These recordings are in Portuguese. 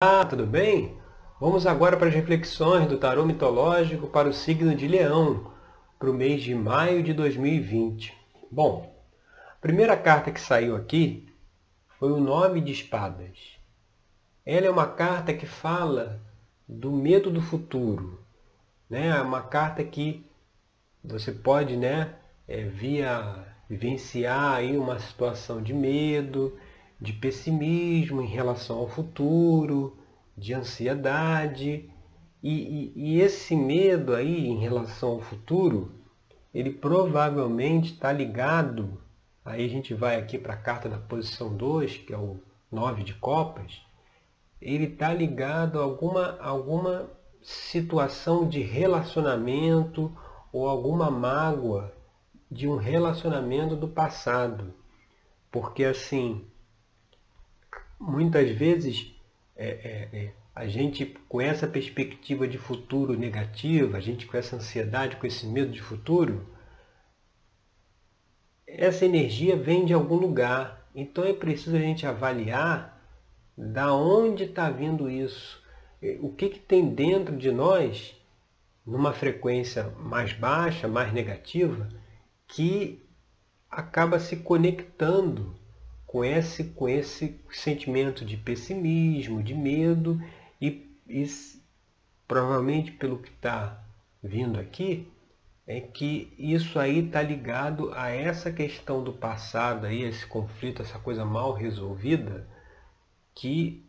Olá, tudo bem? Vamos agora para as reflexões do tarô mitológico para o signo de Leão, para o mês de maio de 2020. Bom, a primeira carta que saiu aqui foi o Nove de Espadas. Ela é uma carta que fala do medo do futuro. Né? É uma carta que você pode né, é, via vivenciar aí uma situação de medo, de pessimismo em relação ao futuro, de ansiedade. E, e, e esse medo aí em relação ao futuro, ele provavelmente está ligado, aí a gente vai aqui para a carta da posição 2, que é o 9 de copas, ele está ligado a alguma, alguma situação de relacionamento ou alguma mágoa de um relacionamento do passado. Porque assim, muitas vezes é, é, é, a gente com essa perspectiva de futuro negativa, a gente com essa ansiedade, com esse medo de futuro, essa energia vem de algum lugar. Então é preciso a gente avaliar da onde está vindo isso. É, o que, que tem dentro de nós, numa frequência mais baixa, mais negativa, que acaba se conectando com esse, com esse sentimento de pessimismo, de medo e, e provavelmente pelo que está vindo aqui, é que isso aí está ligado a essa questão do passado, aí, esse conflito, essa coisa mal resolvida, que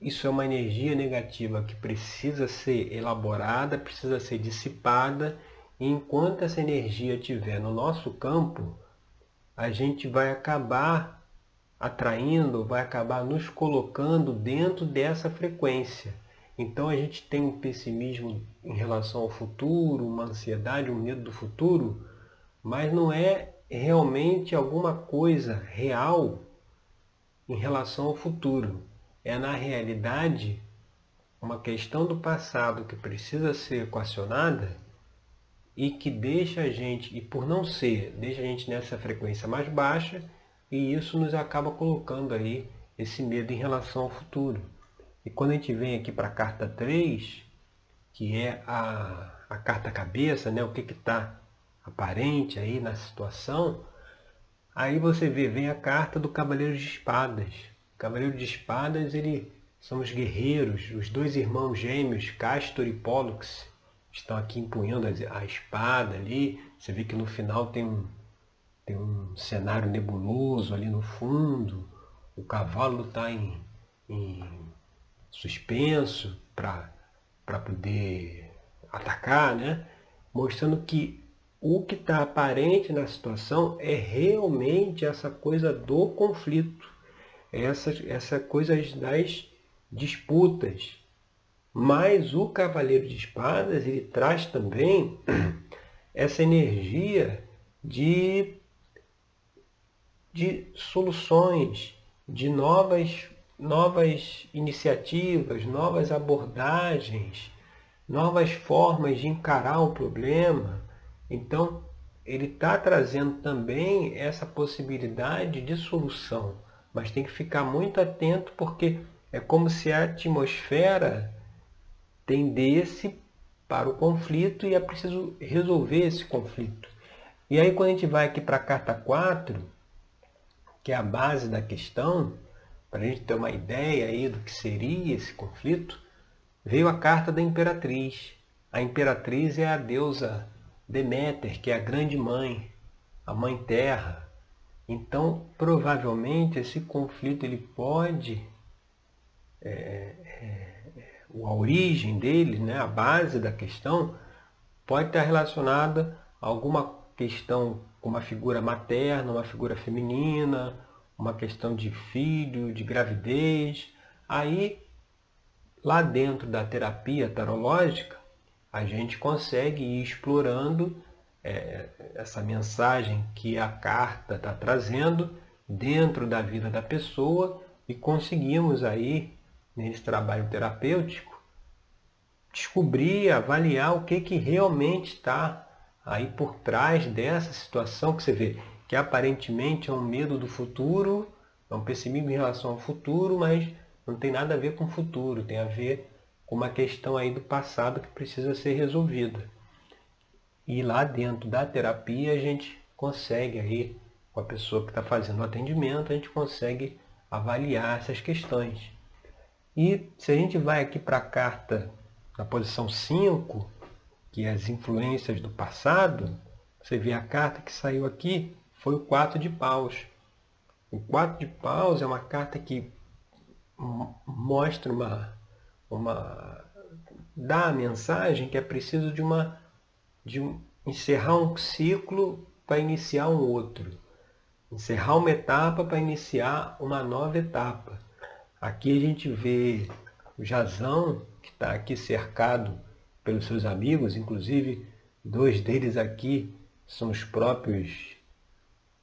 isso é uma energia negativa que precisa ser elaborada, precisa ser dissipada, e enquanto essa energia estiver no nosso campo, a gente vai acabar atraindo, vai acabar nos colocando dentro dessa frequência. Então a gente tem um pessimismo em relação ao futuro, uma ansiedade, um medo do futuro, mas não é realmente alguma coisa real em relação ao futuro. É na realidade uma questão do passado que precisa ser equacionada e que deixa a gente, e por não ser, deixa a gente nessa frequência mais baixa, e isso nos acaba colocando aí esse medo em relação ao futuro. E quando a gente vem aqui para a carta 3, que é a, a carta cabeça, né, o que está aparente aí na situação, aí você vê, vem a carta do Cavaleiro de Espadas. O Cavaleiro de Espadas, ele são os guerreiros, os dois irmãos gêmeos, Castor e Pollux, estão aqui empunhando a espada ali. Você vê que no final tem um, tem um cenário nebuloso ali no fundo. O cavalo está em, em suspenso para poder atacar, né? mostrando que o que está aparente na situação é realmente essa coisa do conflito, essa, essa coisa das disputas, mas o Cavaleiro de Espadas, ele traz também essa energia de, de soluções, de novas, novas iniciativas, novas abordagens, novas formas de encarar o problema. Então, ele está trazendo também essa possibilidade de solução, mas tem que ficar muito atento porque é como se a atmosfera tendesse para o conflito e é preciso resolver esse conflito. E aí quando a gente vai aqui para a carta 4, que é a base da questão, para a gente ter uma ideia aí do que seria esse conflito, veio a carta da imperatriz. A imperatriz é a deusa Deméter, que é a grande mãe, a mãe terra. Então, provavelmente, esse conflito ele pode é, é, a origem dele, né, a base da questão, pode estar relacionada a alguma questão com uma figura materna, uma figura feminina, uma questão de filho, de gravidez. Aí, lá dentro da terapia tarológica, a gente consegue ir explorando é, essa mensagem que a carta está trazendo dentro da vida da pessoa e conseguimos aí nesse trabalho terapêutico, descobrir, avaliar o que, que realmente está aí por trás dessa situação que você vê, que aparentemente é um medo do futuro, é um pessimismo em relação ao futuro, mas não tem nada a ver com o futuro, tem a ver com uma questão aí do passado que precisa ser resolvida. E lá dentro da terapia a gente consegue aí, com a pessoa que está fazendo o atendimento, a gente consegue avaliar essas questões. E se a gente vai aqui para a carta na posição 5, que é as influências do passado, você vê a carta que saiu aqui, foi o 4 de paus. O 4 de paus é uma carta que mostra uma, uma dá a mensagem que é preciso de uma de um, encerrar um ciclo para iniciar um outro. Encerrar uma etapa para iniciar uma nova etapa. Aqui a gente vê o Jazão, que está aqui cercado pelos seus amigos, inclusive dois deles aqui são os próprios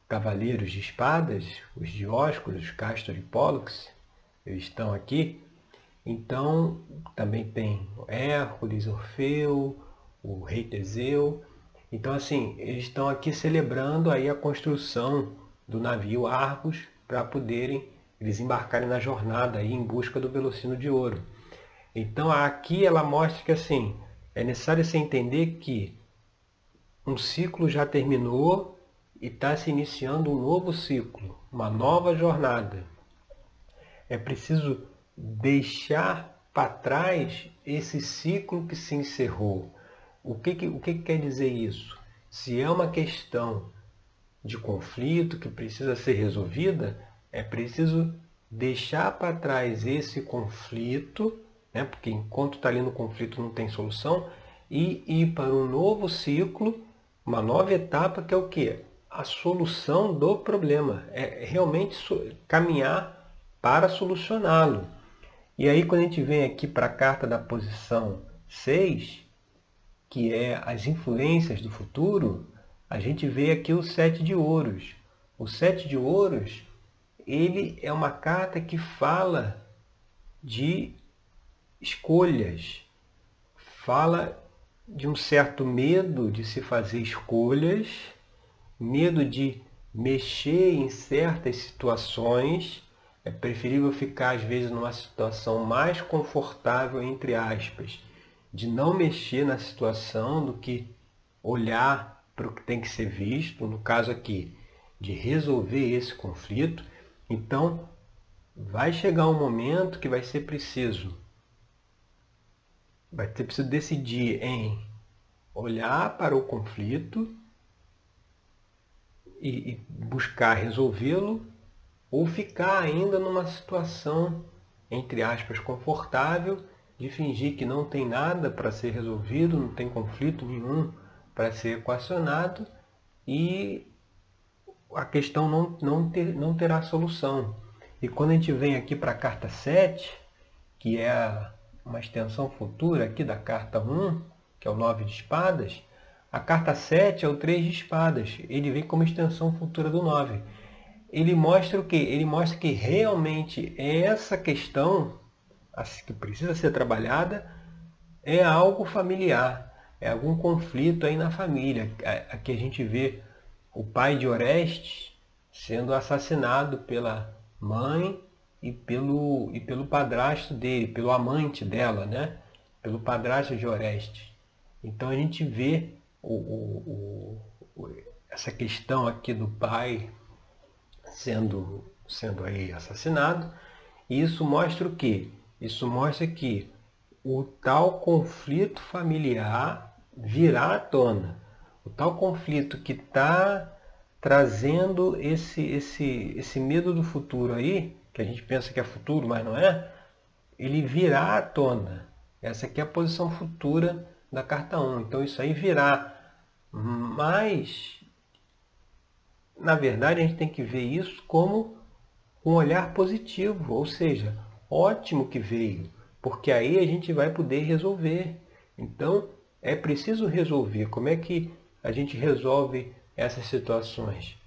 cavaleiros de espadas, os Dióscuros, Castor e Pólux, eles estão aqui. Então, também tem Hércules, Orfeu, o rei Teseu. Então, assim, eles estão aqui celebrando aí a construção do navio Argos para poderem eles embarcarem na jornada aí em busca do Velocino de Ouro. Então, aqui ela mostra que, assim, é necessário se entender que um ciclo já terminou e está se iniciando um novo ciclo, uma nova jornada. É preciso deixar para trás esse ciclo que se encerrou. O que, que, o que, que quer dizer isso? Se é uma questão de conflito que precisa ser resolvida, é preciso deixar para trás esse conflito, né? porque enquanto está ali no conflito não tem solução, e ir para um novo ciclo, uma nova etapa que é o que? a solução do problema, é realmente caminhar para solucioná-lo. E aí quando a gente vem aqui para a carta da posição 6, que é as influências do futuro, a gente vê aqui o sete de ouros. O sete de ouros, ele é uma carta que fala de escolhas, fala de um certo medo de se fazer escolhas medo de mexer em certas situações, é preferível ficar às vezes numa situação mais confortável, entre aspas, de não mexer na situação do que olhar para o que tem que ser visto, no caso aqui, de resolver esse conflito. Então, vai chegar um momento que vai ser preciso vai ser preciso decidir em olhar para o conflito e, e buscar resolvê-lo ou ficar ainda numa situação, entre aspas, confortável, de fingir que não tem nada para ser resolvido, não tem conflito nenhum para ser equacionado e a questão não, não, ter, não terá solução. E quando a gente vem aqui para a carta 7, que é uma extensão futura aqui da carta 1, que é o 9 de espadas, a carta 7 é o 3 de espadas. Ele vem como extensão futura do 9. Ele mostra o quê? Ele mostra que realmente essa questão que precisa ser trabalhada é algo familiar, é algum conflito aí na família. Aqui a gente vê o pai de Orestes sendo assassinado pela mãe e pelo, e pelo padrasto dele, pelo amante dela, né? pelo padrasto de Orestes. Então a gente vê o, o, o, essa questão aqui do pai sendo, sendo aí assassinado. E isso mostra o quê? Isso mostra que o tal conflito familiar virá à tona. O tal conflito que está trazendo esse, esse, esse medo do futuro aí, que a gente pensa que é futuro, mas não é, ele virá à tona. Essa aqui é a posição futura da carta 1. Então isso aí virá. Mas, na verdade, a gente tem que ver isso como um olhar positivo, ou seja, ótimo que veio, porque aí a gente vai poder resolver. Então, é preciso resolver. Como é que a gente resolve essas situações?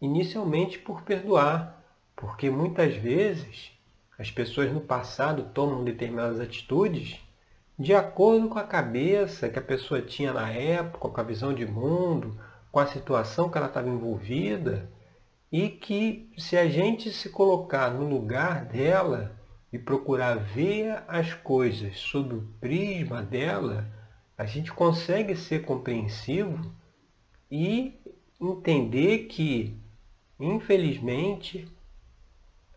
Inicialmente por perdoar, porque muitas vezes as pessoas no passado tomam determinadas atitudes de acordo com a cabeça que a pessoa tinha na época, com a visão de mundo, com a situação que ela estava envolvida, e que se a gente se colocar no lugar dela e procurar ver as coisas sob o prisma dela, a gente consegue ser compreensivo e entender que, infelizmente,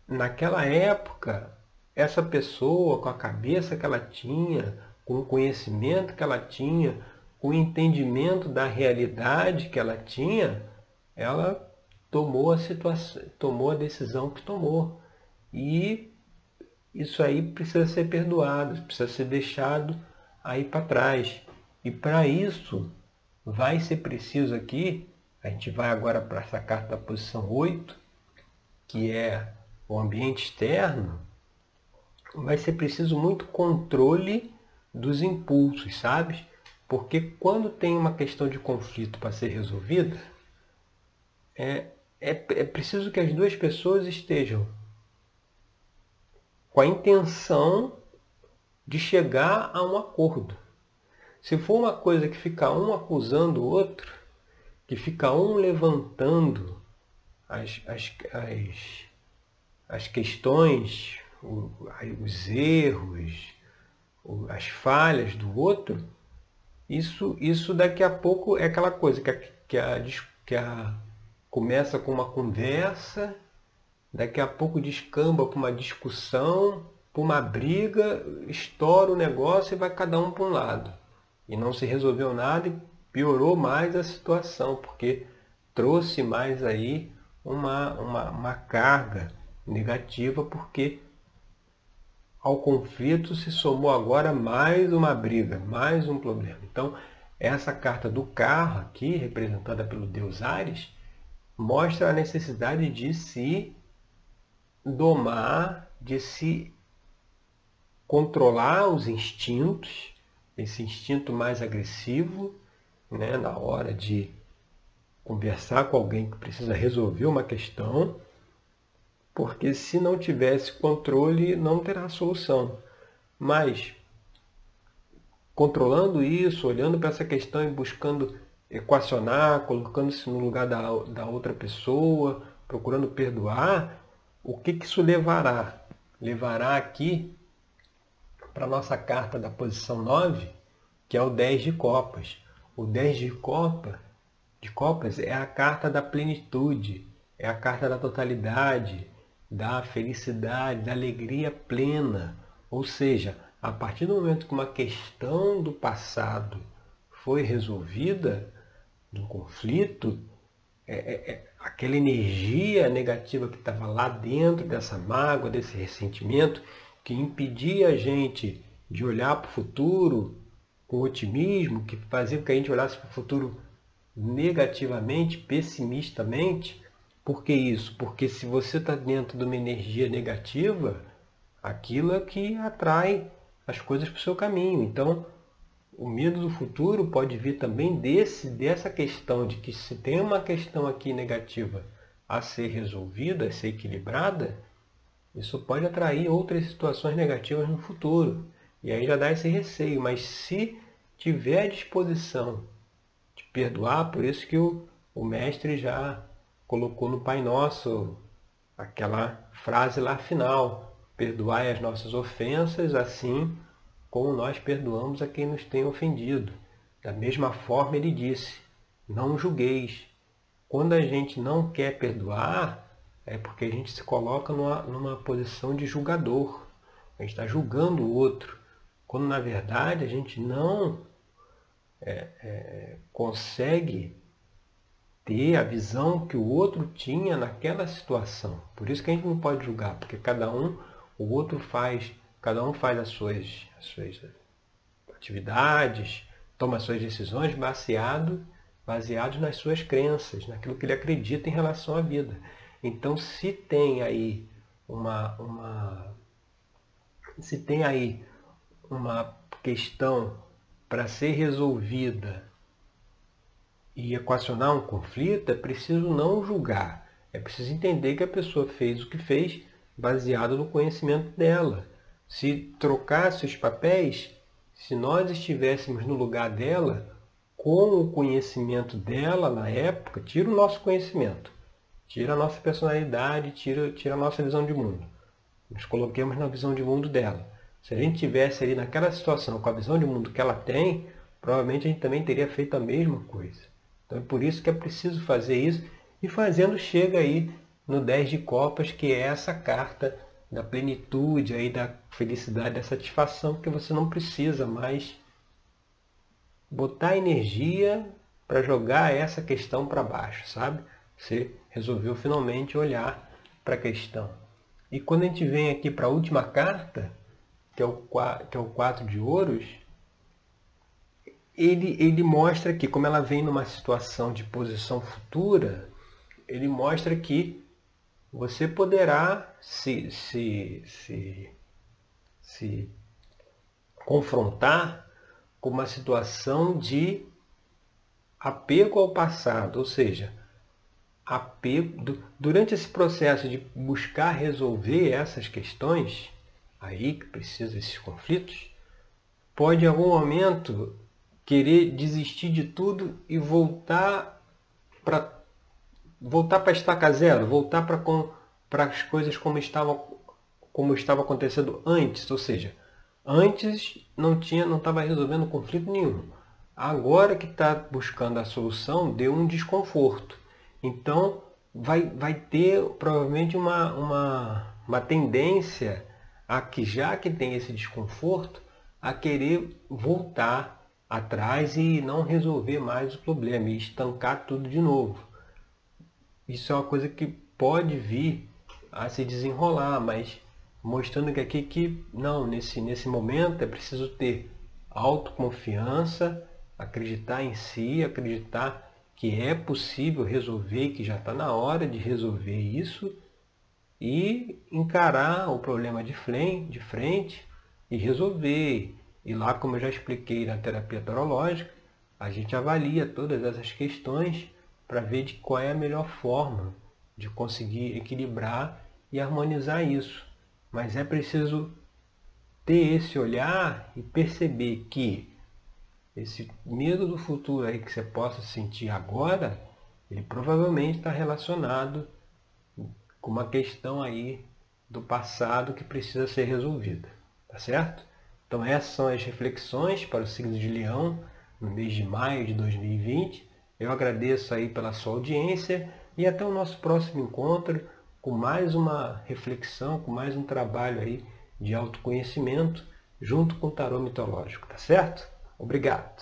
naquela época, essa pessoa, com a cabeça que ela tinha, com o conhecimento que ela tinha, com o entendimento da realidade que ela tinha, ela tomou a situação, tomou a decisão que tomou. E isso aí precisa ser perdoado, precisa ser deixado aí para trás. E para isso vai ser preciso aqui, a gente vai agora para essa carta da posição 8, que é o ambiente externo, vai ser preciso muito controle dos impulsos, sabe? Porque quando tem uma questão de conflito para ser resolvida, é, é, é preciso que as duas pessoas estejam com a intenção de chegar a um acordo. Se for uma coisa que fica um acusando o outro, que fica um levantando as, as, as, as questões, os erros, as falhas do outro, isso, isso daqui a pouco é aquela coisa que a, que a, que a começa com uma conversa, daqui a pouco descamba para uma discussão, para uma briga, estoura o negócio e vai cada um para um lado. E não se resolveu nada e piorou mais a situação, porque trouxe mais aí uma, uma, uma carga negativa, porque ao conflito se somou agora mais uma briga, mais um problema. Então, essa carta do carro aqui, representada pelo deus Ares, mostra a necessidade de se domar, de se controlar os instintos, esse instinto mais agressivo, né, na hora de conversar com alguém que precisa resolver uma questão, porque se não tivesse controle, não terá solução. Mas, controlando isso, olhando para essa questão e buscando equacionar, colocando-se no lugar da, da outra pessoa, procurando perdoar, o que, que isso levará? Levará aqui para a nossa carta da posição 9, que é o 10 de copas. O 10 de copa, de copas é a carta da plenitude, é a carta da totalidade, da felicidade, da alegria plena. Ou seja, a partir do momento que uma questão do passado foi resolvida, do conflito, é, é, é, aquela energia negativa que estava lá dentro dessa mágoa, desse ressentimento, que impedia a gente de olhar para o futuro com otimismo, que fazia com que a gente olhasse para o futuro negativamente, pessimistamente. Por que isso? Porque se você está dentro de uma energia negativa, aquilo é que atrai as coisas para o seu caminho. Então, o medo do futuro pode vir também desse, dessa questão de que se tem uma questão aqui negativa a ser resolvida, a ser equilibrada, isso pode atrair outras situações negativas no futuro. E aí já dá esse receio. Mas se tiver disposição de perdoar, por isso que o, o mestre já colocou no Pai Nosso aquela frase lá final, perdoai as nossas ofensas, assim como nós perdoamos a quem nos tem ofendido. Da mesma forma, ele disse: não julgueis. Quando a gente não quer perdoar, é porque a gente se coloca numa, numa posição de julgador. A gente está julgando o outro. Quando na verdade a gente não é, é, consegue ter a visão que o outro tinha naquela situação. Por isso que a gente não pode julgar, porque cada um, o outro faz Cada um faz as suas, as suas atividades, toma as suas decisões baseado, baseados nas suas crenças, naquilo que ele acredita em relação à vida. Então, se tem aí uma, uma se tem aí uma questão para ser resolvida e equacionar um conflito, é preciso não julgar. É preciso entender que a pessoa fez o que fez baseado no conhecimento dela. Se trocasse os papéis, se nós estivéssemos no lugar dela, com o conhecimento dela na época, tira o nosso conhecimento, tira a nossa personalidade, tira, tira a nossa visão de mundo. nos coloquemos na visão de mundo dela. Se a gente tivesse ali naquela situação com a visão de mundo que ela tem, provavelmente a gente também teria feito a mesma coisa. Então é por isso que é preciso fazer isso e fazendo chega aí no 10 de copas, que é essa carta da plenitude aí da felicidade, da satisfação, que você não precisa mais botar energia para jogar essa questão para baixo, sabe? Você resolveu finalmente olhar para a questão. E quando a gente vem aqui para a última carta, que é o, que é o 4 de ouros, ele, ele mostra que, como ela vem numa situação de posição futura, ele mostra que você poderá se, se, se, se confrontar com uma situação de apego ao passado, ou seja, apego, durante esse processo de buscar resolver essas questões, aí que precisa desses conflitos, pode em algum momento querer desistir de tudo e voltar para voltar para estaca zero, voltar para para as coisas como estavam como estava acontecendo antes, ou seja, antes não tinha não estava resolvendo conflito nenhum. Agora que está buscando a solução, deu um desconforto. Então, vai, vai ter provavelmente uma, uma, uma tendência a que, já que tem esse desconforto, a querer voltar atrás e não resolver mais o problema e estancar tudo de novo. Isso é uma coisa que pode vir a se desenrolar, mas mostrando que aqui que não, nesse, nesse momento é preciso ter autoconfiança, acreditar em si, acreditar que é possível resolver, que já está na hora de resolver isso e encarar o problema de frente, de frente e resolver. E lá, como eu já expliquei na terapia torológica, a gente avalia todas essas questões para ver de qual é a melhor forma de conseguir equilibrar e harmonizar isso. Mas é preciso ter esse olhar e perceber que esse medo do futuro aí que você possa sentir agora, ele provavelmente está relacionado com uma questão aí do passado que precisa ser resolvida, tá certo? Então essas são as reflexões para o signo de Leão no mês de maio de 2020. Eu agradeço aí pela sua audiência e até o nosso próximo encontro com mais uma reflexão, com mais um trabalho aí de autoconhecimento junto com o tarô mitológico, tá certo? Obrigado.